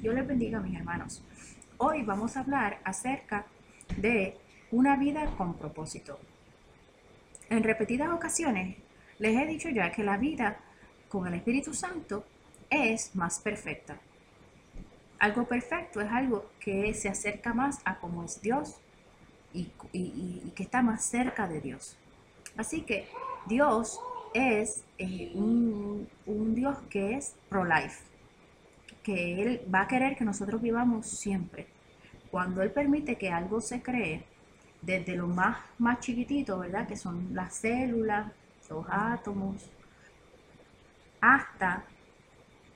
Dios les bendiga, mis hermanos. Hoy vamos a hablar acerca de una vida con propósito. En repetidas ocasiones les he dicho ya que la vida con el Espíritu Santo es más perfecta. Algo perfecto es algo que se acerca más a cómo es Dios y, que está más cerca de Dios. Así que Dios es eh, un, un Dios que es pro-life que Él va a querer que nosotros vivamos siempre. Cuando Él permite que algo se cree, desde lo más, más chiquitito, ¿verdad? Que son las células, los átomos, hasta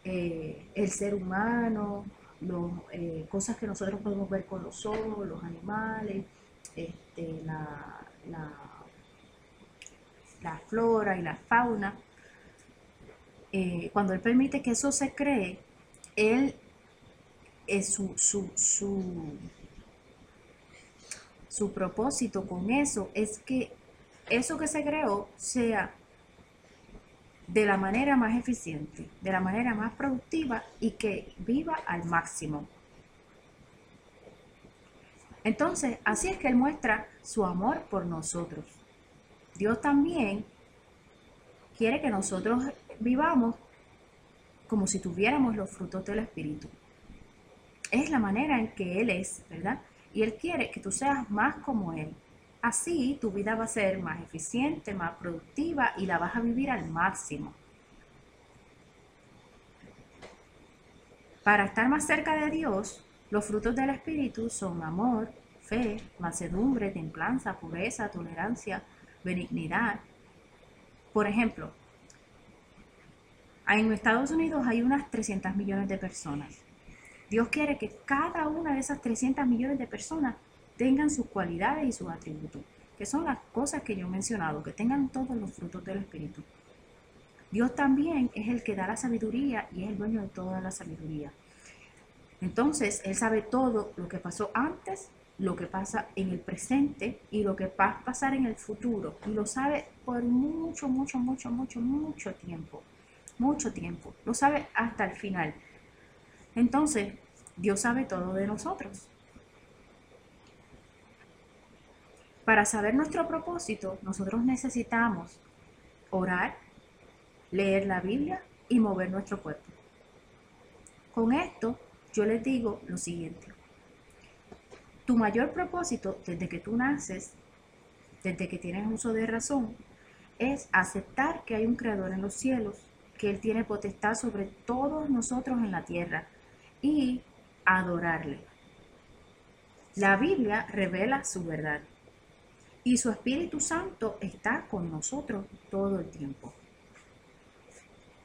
eh, el ser humano, los, eh, cosas que nosotros podemos ver con los ojos, los animales, este, la, flora y la fauna. Eh, cuando Él permite que eso se cree, él es su, su, su, propósito con eso es que eso que se creó sea de la manera más eficiente, de la manera más productiva y que viva al máximo. Entonces, así es que Él muestra su amor por nosotros. Dios también quiere que nosotros vivamos como si tuviéramos los frutos del Espíritu. Es la manera en que Él es, ¿verdad? Y Él quiere que tú seas más como Él. Así tu vida va a ser más eficiente, más productiva y la vas a vivir al máximo. Para estar más cerca de Dios, los frutos del Espíritu son amor, fe, mansedumbre, templanza, pureza, tolerancia, benignidad. Por ejemplo, en Estados Unidos hay unas 300 millones de personas. Dios quiere que cada una de esas 300 millones de personas tengan sus cualidades y sus atributos, que son las cosas que yo he mencionado, que tengan todos los frutos del Espíritu. Dios también es el que da la sabiduría y es el dueño de toda la sabiduría. Entonces, Él sabe todo lo que pasó antes, lo que pasa en el presente y lo que va a pasar en el futuro. Y lo sabe por mucho, mucho, mucho, mucho, mucho tiempo mucho tiempo, lo sabe hasta el final. Entonces, Dios sabe todo de nosotros. Para saber nuestro propósito, nosotros necesitamos orar, leer la Biblia y mover nuestro cuerpo. Con esto, yo les digo lo siguiente. Tu mayor propósito desde que tú naces, desde que tienes uso de razón, es aceptar que hay un creador en los cielos que Él tiene potestad sobre todos nosotros en la tierra y adorarle. La Biblia revela su verdad y su Espíritu Santo está con nosotros todo el tiempo.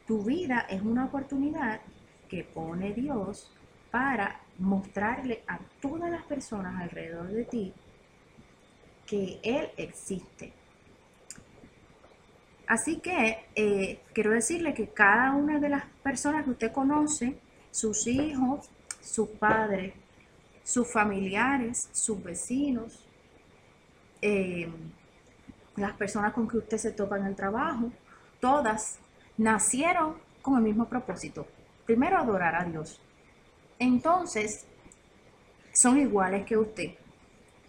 Tu vida es una oportunidad que pone Dios para mostrarle a todas las personas alrededor de ti que Él existe Así que eh, quiero decirle que cada una de las personas que usted conoce, sus hijos, sus padres, sus familiares, sus vecinos, eh, las personas con que usted se topa en el trabajo, todas nacieron con el mismo propósito. Primero, adorar a Dios. Entonces, son iguales que usted.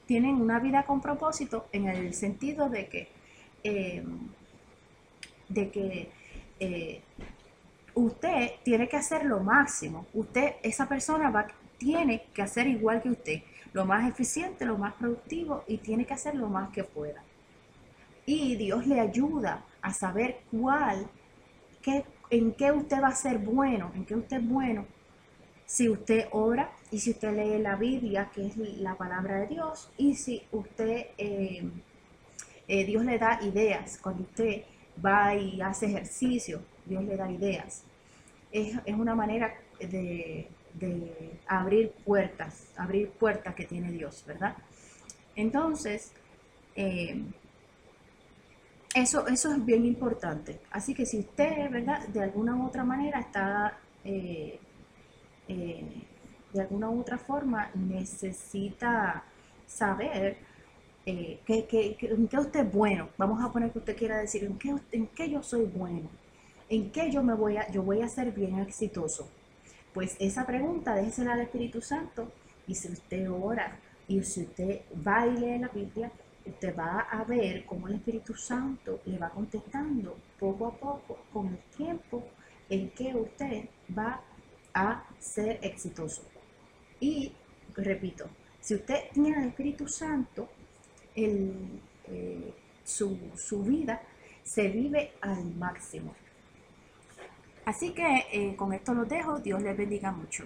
Tienen una vida con propósito en el sentido de que eh, de que eh, usted tiene que hacer lo máximo. Usted, esa persona va, tiene que hacer igual que usted, lo más eficiente, lo más productivo y tiene que hacer lo más que pueda. Y Dios le ayuda a saber cuál, en qué usted va a ser bueno, en qué usted es bueno. Si usted ora y si usted lee la Biblia, que es la palabra de Dios, y si usted, eh, eh, Dios le da ideas, cuando usted va y hace ejercicio, Dios le da ideas. Es, una manera de, abrir puertas, abrir puertas que tiene Dios, ¿verdad? Entonces, eh, eso, eso es bien importante. Así que si usted, ¿verdad? De alguna u otra manera está, eh, eh, de alguna u otra forma necesita saber eh, que, en qué usted es bueno. Vamos a poner que usted quiera decir en qué, en qué yo soy bueno, en qué yo me voy a, yo voy a ser bien exitoso. Pues esa pregunta déjesela al Espíritu Santo y si usted ora y si usted va y lee la Biblia, usted va a ver cómo el Espíritu Santo le va contestando poco a poco con el tiempo en que usted va a ser exitoso. Y repito, si usted tiene el Espíritu Santo, el, eh, su, su, vida se vive al máximo. Así que eh, con esto los dejo. Dios les bendiga mucho.